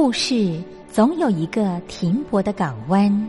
故事总有一个停泊的港湾。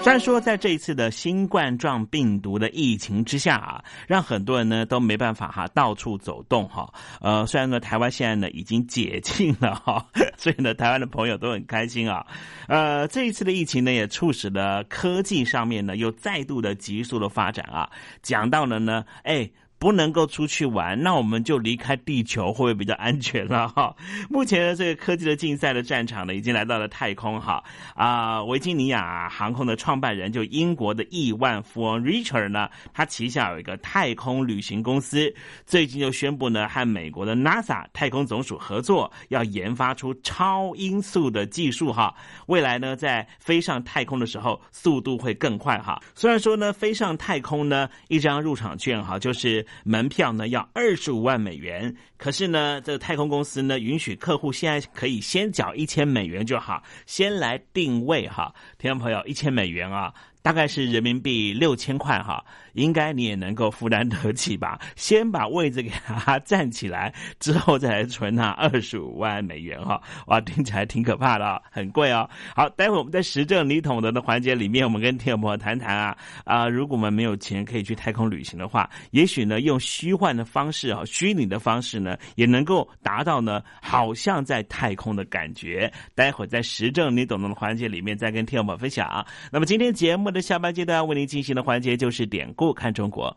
虽然说在这一次的新冠状病毒的疫情之下啊，让很多人呢都没办法哈到处走动哈。呃，虽然呢台湾现在呢已经解禁了哈，所以呢台湾的朋友都很开心啊。呃，这一次的疫情呢也促使了科技上面呢又再度的急速的发展啊。讲到了呢，哎。不能够出去玩，那我们就离开地球，会不会比较安全了 哈？目前呢，这个科技的竞赛的战场呢，已经来到了太空哈啊！维吉尼亚航空的创办人就英国的亿万富翁 Richard 呢，他旗下有一个太空旅行公司，最近就宣布呢，和美国的 NASA 太空总署合作，要研发出超音速的技术哈。未来呢，在飞上太空的时候，速度会更快哈。虽然说呢，飞上太空呢，一张入场券哈，就是。门票呢要二十五万美元，可是呢，这个太空公司呢允许客户现在可以先缴一千美元就好，先来定位哈，听众朋友，一千美元啊。大概是人民币六千块哈，应该你也能够负担得起吧？先把位置给他站起来，之后再来存那二十五万美元哈。哇，听起来挺可怕的，很贵哦。好，待会我们在实证你懂得的环节里面，我们跟听友朋友谈谈啊啊，如果我们没有钱可以去太空旅行的话，也许呢用虚幻的方式啊，虚拟的方式呢，也能够达到呢，好像在太空的感觉。待会在实证你懂得的环节里面再跟听友朋友分享。那么今天节目。的下半阶段为您进行的环节就是典故看中国。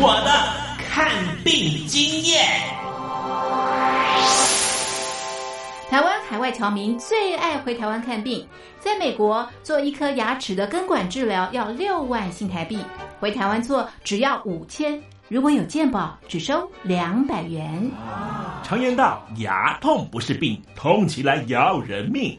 我的看病经验。台湾海外侨民最爱回台湾看病，在美国做一颗牙齿的根管治疗要六万新台币，回台湾做只要五千，如果有健保只收两百元。常言道，牙痛不是病，痛起来要人命。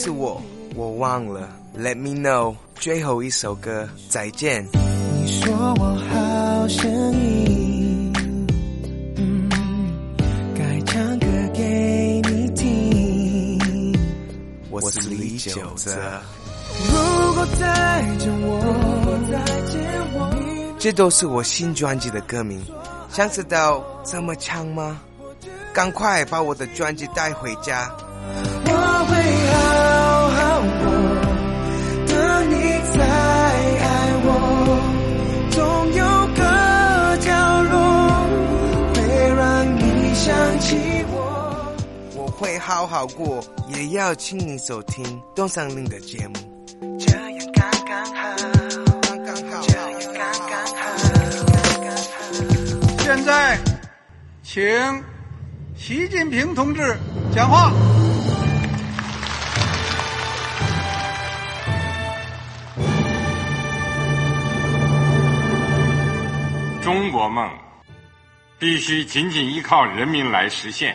是我，我忘了。Let me know，最后一首歌，再见。你说我好声音。我是李九泽。如果再见我，这都是我新专辑的歌名。想知道怎么唱吗？赶快把我的专辑带回家。好好过，也要请你收听东山林的节目。这样刚刚好，刚刚好，这样刚刚好。现在，请习近平同志讲话。中国梦必须紧紧依靠人民来实现。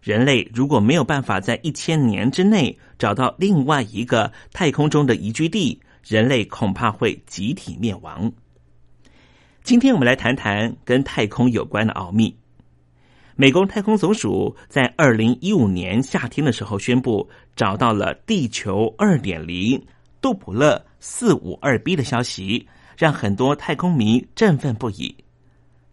人类如果没有办法在一千年之内找到另外一个太空中的宜居地，人类恐怕会集体灭亡。今天我们来谈谈跟太空有关的奥秘。美国太空总署在二零一五年夏天的时候宣布找到了地球二点零杜普勒四五二 b 的消息，让很多太空迷振奋不已。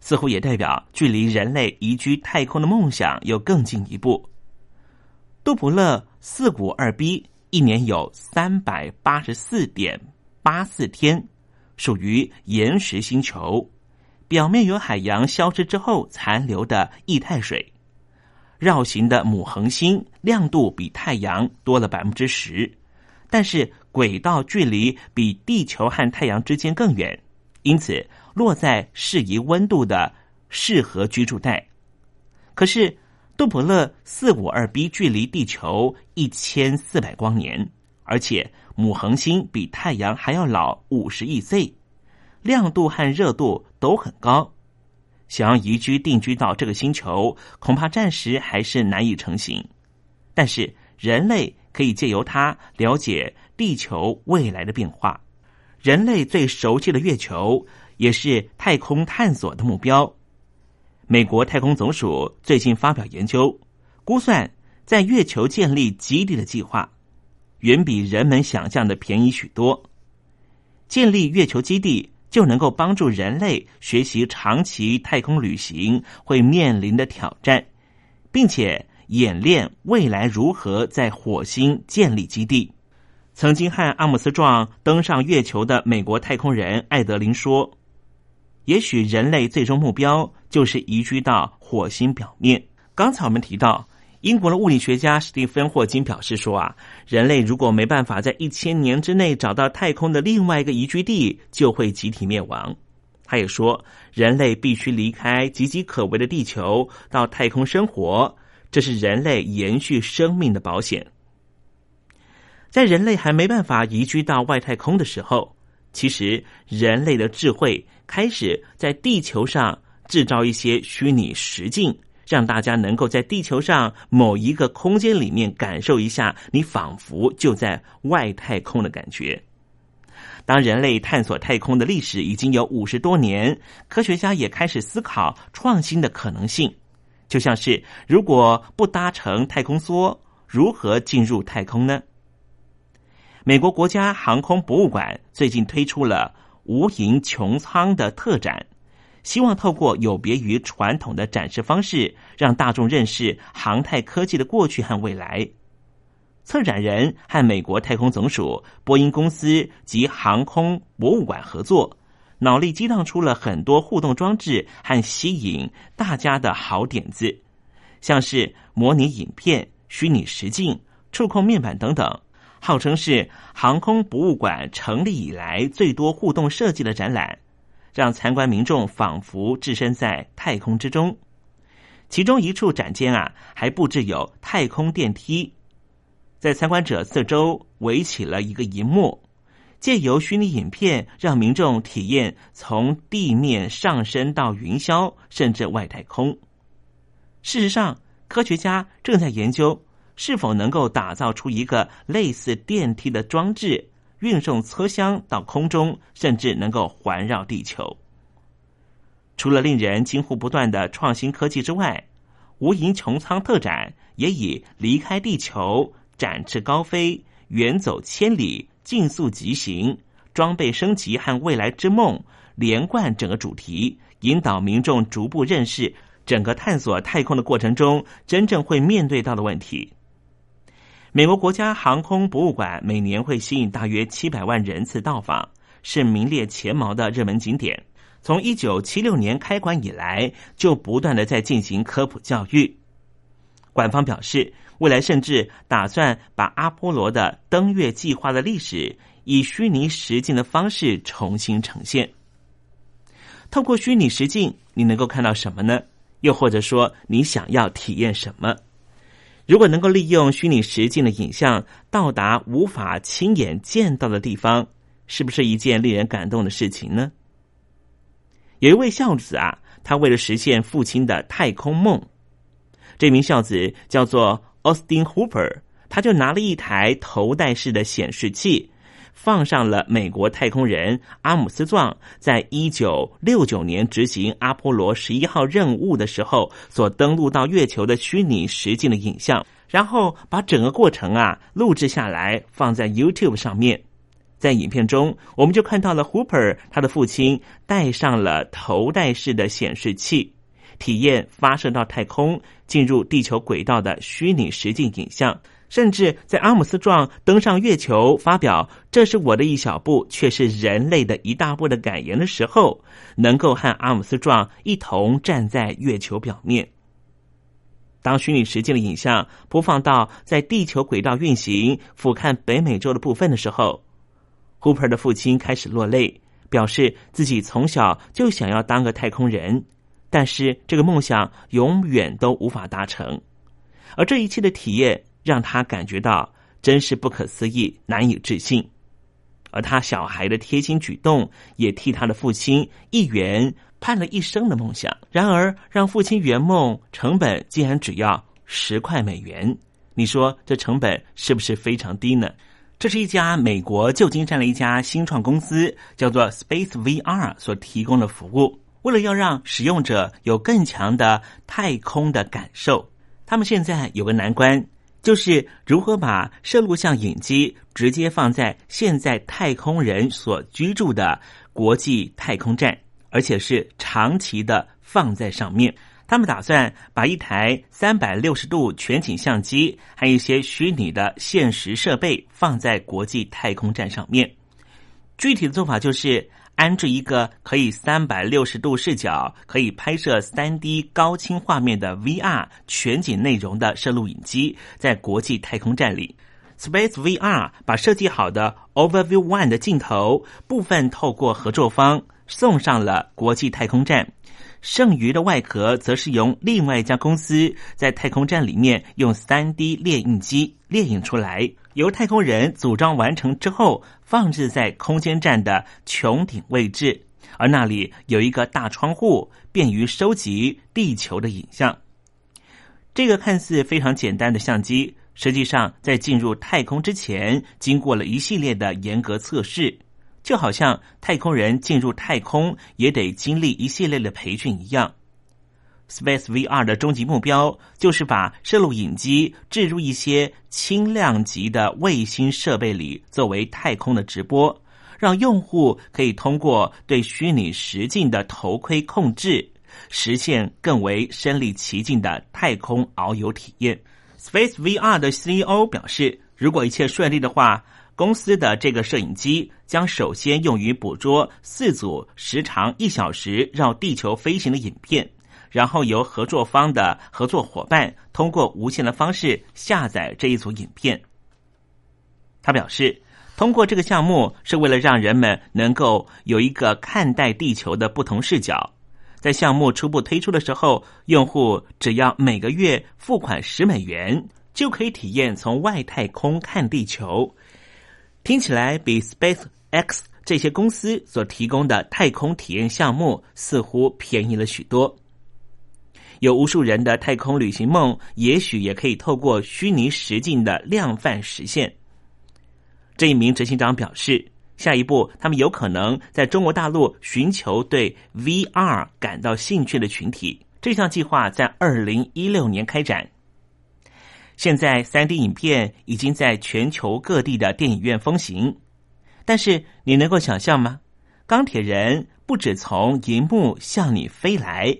似乎也代表距离人类移居太空的梦想又更进一步。杜普勒四五二 b 一年有三百八十四点八四天，属于岩石星球，表面有海洋消失之后残留的液态水。绕行的母恒星亮度比太阳多了百分之十，但是轨道距离比地球和太阳之间更远，因此。落在适宜温度的适合居住带，可是杜普勒四五二 b 距离地球一千四百光年，而且母恒星比太阳还要老五十亿岁，亮度和热度都很高，想要移居定居到这个星球，恐怕暂时还是难以成行。但是人类可以借由它了解地球未来的变化，人类最熟悉的月球。也是太空探索的目标。美国太空总署最近发表研究，估算在月球建立基地的计划，远比人们想象的便宜许多。建立月球基地就能够帮助人类学习长期太空旅行会面临的挑战，并且演练未来如何在火星建立基地。曾经和阿姆斯壮登上月球的美国太空人艾德林说。也许人类最终目标就是移居到火星表面。刚才我们提到，英国的物理学家史蒂芬·霍金表示说啊，人类如果没办法在一千年之内找到太空的另外一个宜居地，就会集体灭亡。他也说，人类必须离开岌岌可危的地球，到太空生活，这是人类延续生命的保险。在人类还没办法移居到外太空的时候。其实，人类的智慧开始在地球上制造一些虚拟实境，让大家能够在地球上某一个空间里面感受一下，你仿佛就在外太空的感觉。当人类探索太空的历史已经有五十多年，科学家也开始思考创新的可能性，就像是如果不搭乘太空梭，如何进入太空呢？美国国家航空博物馆最近推出了无垠穹苍的特展，希望透过有别于传统的展示方式，让大众认识航太科技的过去和未来。策展人和美国太空总署、波音公司及航空博物馆合作，脑力激荡出了很多互动装置和吸引大家的好点子，像是模拟影片、虚拟实境、触控面板等等，号称是航空博物馆成立以来最多互动设计的展览，让参观民众仿佛置身在太空之中。其中一处展间啊，还布置有太空电梯，在参观者四周围起了一个银幕。借由虚拟影片，让民众体验从地面上升到云霄，甚至外太空。事实上，科学家正在研究是否能够打造出一个类似电梯的装置，运送车厢到空中，甚至能够环绕地球。除了令人惊呼不断的创新科技之外，无垠穹苍特展也以离开地球、展翅高飞、远走千里。竞速疾行、装备升级和未来之梦连贯整个主题，引导民众逐步认识整个探索太空的过程中真正会面对到的问题。美国国家航空博物馆每年会吸引大约七百万人次到访，是名列前茅的热门景点。从一九七六年开馆以来，就不断的在进行科普教育。馆方表示。未来甚至打算把阿波罗的登月计划的历史以虚拟实境的方式重新呈现。透过虚拟实境，你能够看到什么呢？又或者说，你想要体验什么？如果能够利用虚拟实境的影像到达无法亲眼见到的地方，是不是一件令人感动的事情呢？有一位孝子啊，他为了实现父亲的太空梦，这名孝子叫做。Austin Hooper，他就拿了一台头戴式的显示器，放上了美国太空人阿姆斯壮在一九六九年执行阿波罗十一号任务的时候所登陆到月球的虚拟实境的影像，然后把整个过程啊录制下来，放在 YouTube 上面。在影片中，我们就看到了 Hooper 他的父亲戴上了头戴式的显示器。体验发射到太空、进入地球轨道的虚拟实境影像，甚至在阿姆斯壮登上月球发表“这是我的一小步，却是人类的一大步”的感言的时候，能够和阿姆斯壮一同站在月球表面。当虚拟实境的影像播放到在地球轨道运行、俯瞰北美洲的部分的时候，Hooper 的父亲开始落泪，表示自己从小就想要当个太空人。但是这个梦想永远都无法达成，而这一切的体验让他感觉到真是不可思议、难以置信。而他小孩的贴心举动，也替他的父亲一圆盼了一生的梦想。然而，让父亲圆梦成本竟然只要十块美元，你说这成本是不是非常低呢？这是一家美国旧金山的一家新创公司，叫做 Space VR 所提供的服务。为了要让使用者有更强的太空的感受，他们现在有个难关，就是如何把摄录像影机直接放在现在太空人所居住的国际太空站，而且是长期的放在上面。他们打算把一台三百六十度全景相机还有一些虚拟的现实设备放在国际太空站上面。具体的做法就是。安置一个可以三百六十度视角、可以拍摄三 D 高清画面的 VR 全景内容的摄录影机，在国际太空站里，Space VR 把设计好的 Overview One 的镜头部分透过合作方送上了国际太空站，剩余的外壳则是由另外一家公司在太空站里面用三 D 列印机列印出来。由太空人组装完成之后，放置在空间站的穹顶位置，而那里有一个大窗户，便于收集地球的影像。这个看似非常简单的相机，实际上在进入太空之前，经过了一系列的严格测试，就好像太空人进入太空也得经历一系列的培训一样。Space VR 的终极目标就是把摄录影机置入一些轻量级的卫星设备里，作为太空的直播，让用户可以通过对虚拟实境的头盔控制，实现更为身临其境的太空遨游体验。Space VR 的 CEO 表示，如果一切顺利的话，公司的这个摄影机将首先用于捕捉四组时长一小时绕地球飞行的影片，然后由合作方的合作伙伴通过无线的方式下载这一组影片。他表示，通过这个项目是为了让人们能够有一个看待地球的不同视角。在项目初步推出的时候，用户只要每个月付款十美元，就可以体验从外太空看地球。听起来比 Space X 这些公司所提供的太空体验项目似乎便宜了许多。有无数人的太空旅行梦，也许也可以透过虚拟实境的量贩实现。这一名执行长表示，下一步他们有可能在中国大陆寻求对 VR 感到兴趣的群体。这项计划在二零一六年开展。现在，三 D 影片已经在全球各地的电影院风行。但是，你能够想象吗？钢铁人不止从银幕向你飞来，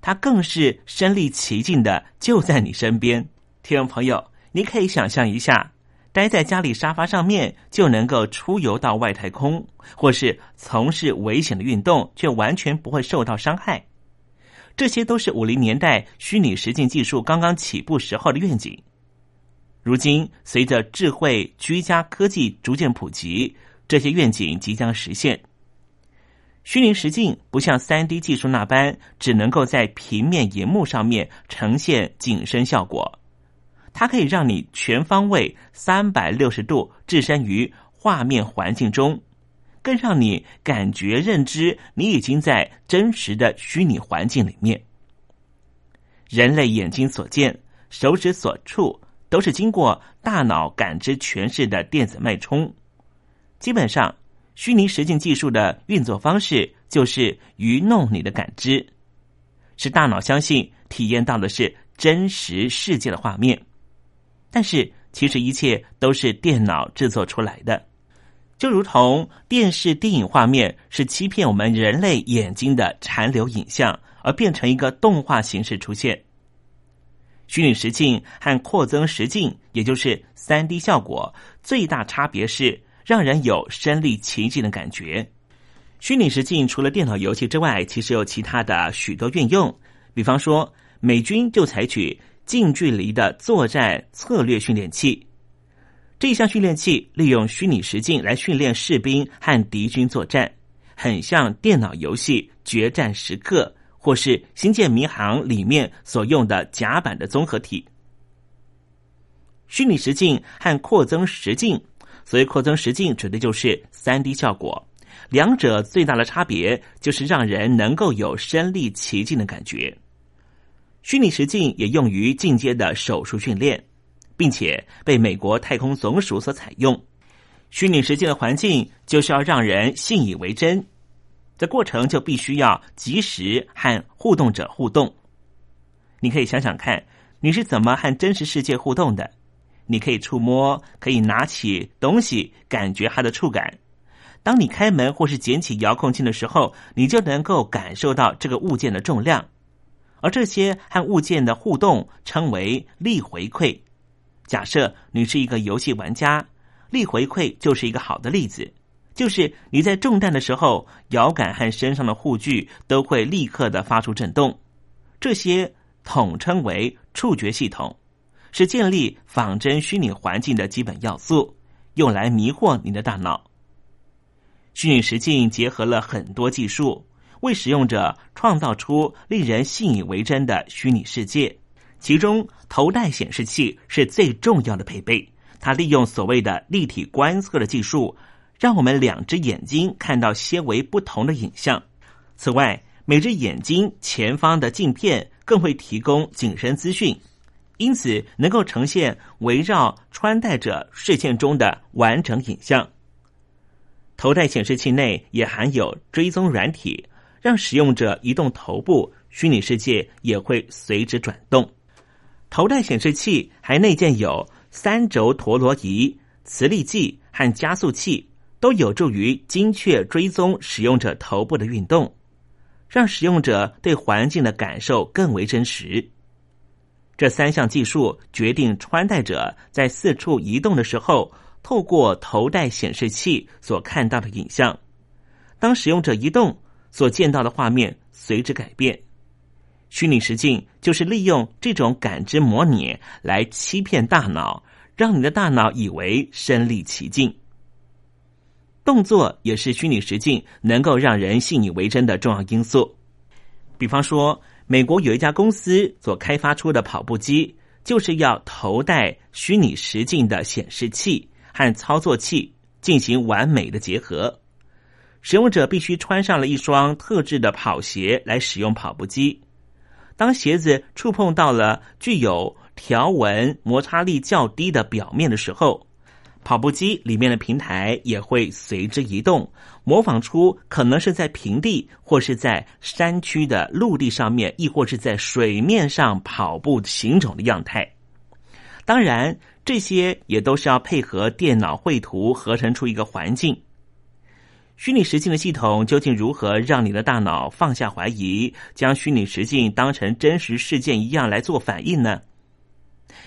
他更是身临其境的就在你身边。听众朋友，你可以想象一下。待在家里沙发上面就能够出游到外太空，或是从事危险的运动，却完全不会受到伤害。这些都是五零年代虚拟实境技术刚刚起步时候的愿景。如今，随着智慧居家科技逐渐普及，这些愿景即将实现。虚拟实境不像三 D 技术那般，只能够在平面荧幕上面呈现景深效果。它可以让你全方位、三百六十度置身于画面环境中，更让你感觉认知你已经在真实的虚拟环境里面。人类眼睛所见、手指所触，都是经过大脑感知诠释的电子脉冲。基本上，虚拟实境技术的运作方式就是愚弄你的感知，使大脑相信体验到的是真实世界的画面。但是，其实一切都是电脑制作出来的，就如同电视电影画面是欺骗我们人类眼睛的残留影像，而变成一个动画形式出现。虚拟实境和扩增实境，也就是三 D 效果，最大差别是让人有身临其境的感觉。虚拟实境除了电脑游戏之外，其实有其他的许多运用，比方说美军就采取。近距离的作战策略训练器，这一项训练器利用虚拟实境来训练士兵和敌军作战，很像电脑游戏《决战时刻》或是《星舰迷航》里面所用的甲板的综合体。虚拟实境和扩增实境，所谓扩增实境指的就是三 D 效果，两者最大的差别就是让人能够有身临其境的感觉。虚拟实境也用于进阶的手术训练，并且被美国太空总署所采用。虚拟实境的环境就是要让人信以为真，这过程就必须要及时和互动者互动。你可以想想看，你是怎么和真实世界互动的？你可以触摸，可以拿起东西，感觉它的触感。当你开门或是捡起遥控器的时候，你就能够感受到这个物件的重量。而这些和物件的互动称为力回馈。假设你是一个游戏玩家，力回馈就是一个好的例子。就是你在中弹的时候，摇杆和身上的护具都会立刻的发出震动。这些统称为触觉系统，是建立仿真虚拟环境的基本要素，用来迷惑你的大脑。虚拟实境结合了很多技术。为使用者创造出令人信以为真的虚拟世界，其中头戴显示器是最重要的配备。它利用所谓的立体观测的技术，让我们两只眼睛看到些微不同的影像。此外，每只眼睛前方的镜片更会提供景深资讯，因此能够呈现围绕穿戴者视线中的完整影像。头戴显示器内也含有追踪软体。让使用者移动头部，虚拟世界也会随之转动。头戴显示器还内建有三轴陀螺仪、磁力计和加速器，都有助于精确追踪使用者头部的运动，让使用者对环境的感受更为真实。这三项技术决定穿戴者在四处移动的时候，透过头戴显示器所看到的影像。当使用者移动，所见到的画面随之改变。虚拟实境就是利用这种感知模拟来欺骗大脑，让你的大脑以为身临其境。动作也是虚拟实境能够让人信以为真的重要因素。比方说，美国有一家公司所开发出的跑步机，就是要头戴虚拟实境的显示器和操作器进行完美的结合。使用者必须穿上了一双特制的跑鞋来使用跑步机。当鞋子触碰到了具有条纹摩擦力较低的表面的时候，跑步机里面的平台也会随之移动，模仿出可能是在平地或是在山区的陆地上面，亦或是在水面上跑步行走的样态。当然，这些也都是要配合电脑绘图合成出一个环境。虚拟实境的系统究竟如何让你的大脑放下怀疑，将虚拟实境当成真实事件一样来做反应呢？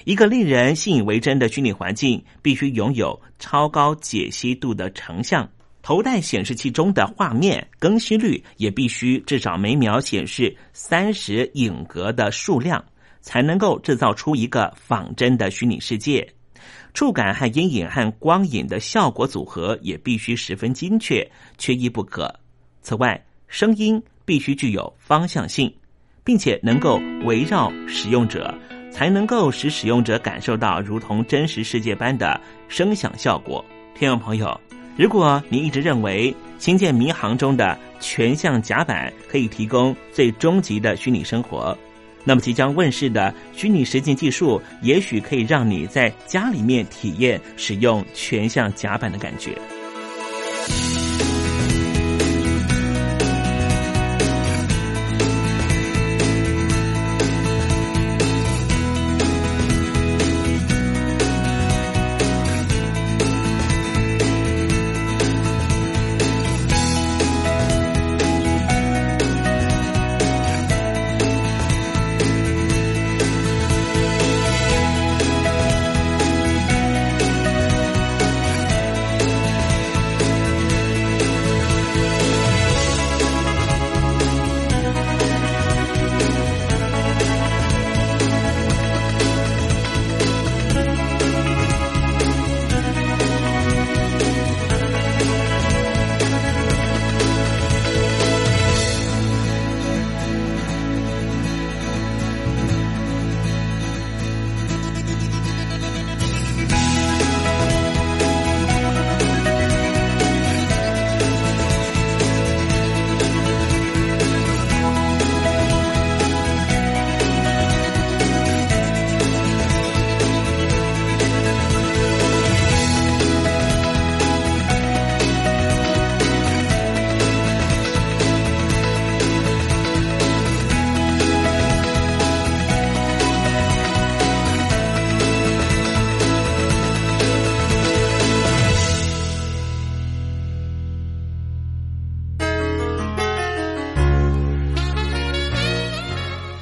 一个令人信以为真的虚拟环境，必须拥有超高解析度的成像，头戴显示器中的画面更新率也必须至少每秒显示三十影格的数量，才能够制造出一个仿真的虚拟世界。触感和阴影和光影的效果组合也必须十分精确，缺一不可。此外，声音必须具有方向性，并且能够围绕使用者，才能够使使用者感受到如同真实世界般的声响效果。听众朋友，如果你一直认为《星舰迷航》中的全向甲板可以提供最终极的虚拟生活，那么，即将问世的虚拟实境技术，也许可以让你在家里面体验使用全向甲板的感觉。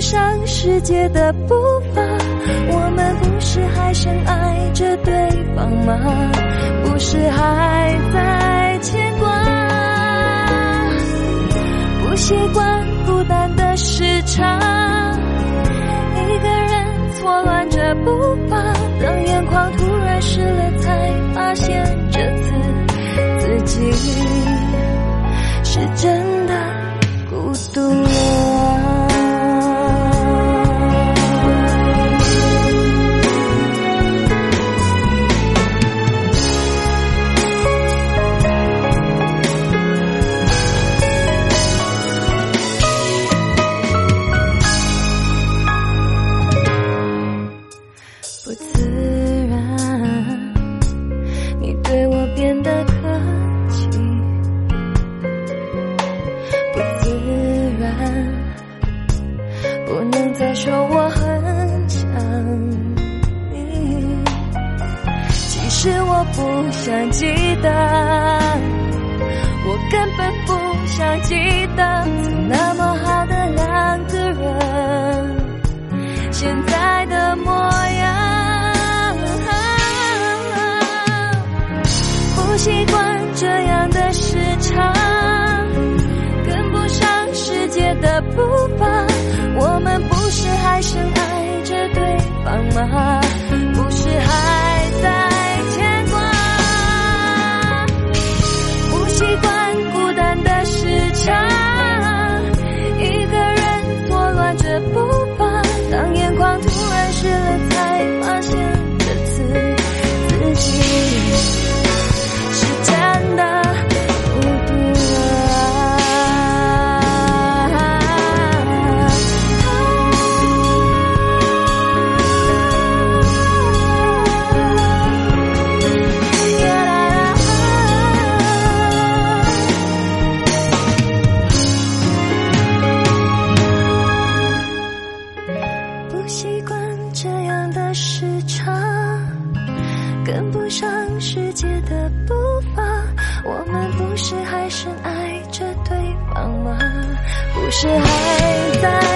上世界的步伐。我们不是还深爱着对方吗？不是还在牵挂。不习惯孤单的时差一个人错乱着步伐等眼眶突然湿了才发现这次自己。是真跟不上世界的步伐我们不是还是爱着对方吗？不是还在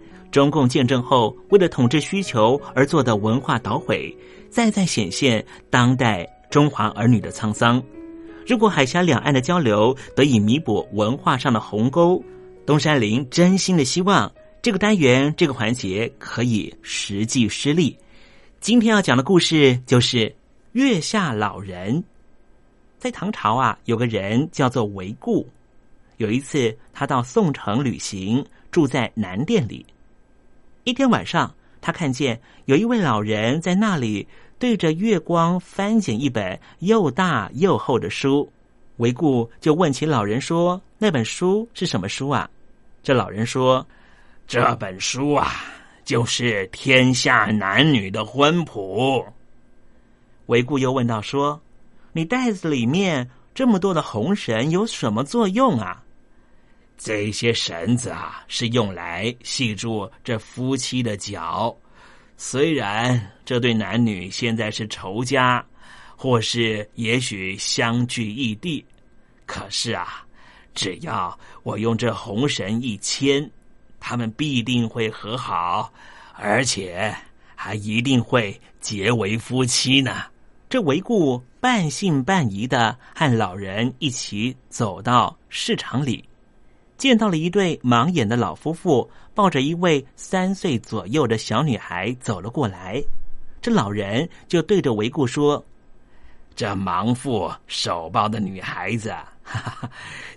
中共建政后为了统治需求而做的文化捣毁，再再显现当代中华儿女的沧桑。如果海峡两岸的交流得以弥补文化上的鸿沟，东山林真心的希望这个单元这个环节可以实际施力。今天要讲的故事就是月下老人。在唐朝啊，有个人叫做韦固。有一次，他到宋城旅行，住在南殿里。一天晚上，他看见有一位老人在那里对着月光翻检一本又大又厚的书。韦固就问起老人说：“那本书是什么书啊？”这老人说：“这本书啊，就是天下男女的婚谱。”韦固又问道：“说，你袋子里面这么多的红绳有什么作用啊？”这些绳子啊，是用来系住这夫妻的脚。虽然这对男女现在是仇家，或是也许相聚异地，可是啊，只要我用这红绳一牵，他们必定会和好，而且还一定会结为夫妻呢。这韦固半信半疑的和老人一起走到市场里。见到了一对盲眼的老夫妇，抱着一位三岁左右的小女孩走了过来。这老人就对着韦固说：“这盲妇手抱的女孩子，哈哈，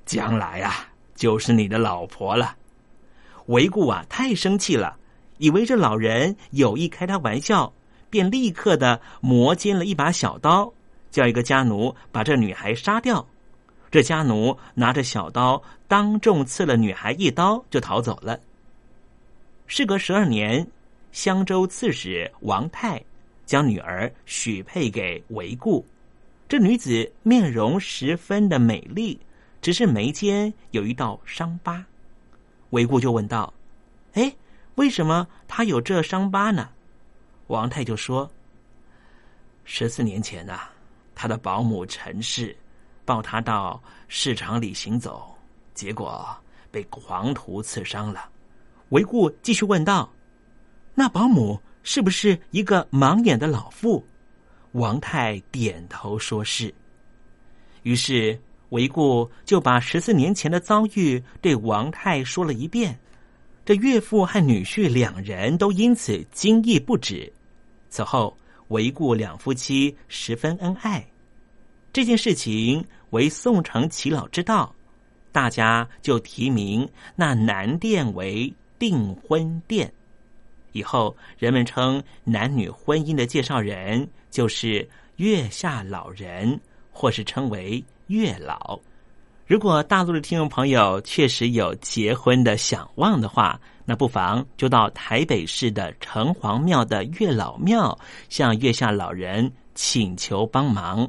将来啊，就是你的老婆了。”韦固啊，太生气了，以为这老人有意开他玩笑，便立刻的磨尖了一把小刀，叫一个家奴把这女孩杀掉。这家奴拿着小刀，当众刺了女孩一刀，就逃走了。事隔十二年，襄州刺史王泰将女儿许配给韦固。这女子面容十分的美丽，只是眉间有一道伤疤。韦固就问道：“哎，为什么她有这伤疤呢？”王泰就说：“十四年前呐，他的保姆陈氏。”抱他到市场里行走，结果被狂徒刺伤了。韦固继续问道：“那保姆是不是一个盲眼的老妇？”王太点头说是。于是韦固就把十四年前的遭遇对王太说了一遍。这岳父和女婿两人都因此惊异不止。此后，韦固两夫妻十分恩爱。这件事情为宋城耆老之道，大家就提名那南殿为订婚殿。以后人们称男女婚姻的介绍人就是月下老人，或是称为月老。如果大陆的听众朋友确实有结婚的想望的话，那不妨就到台北市的城隍庙的月老庙，向月下老人请求帮忙。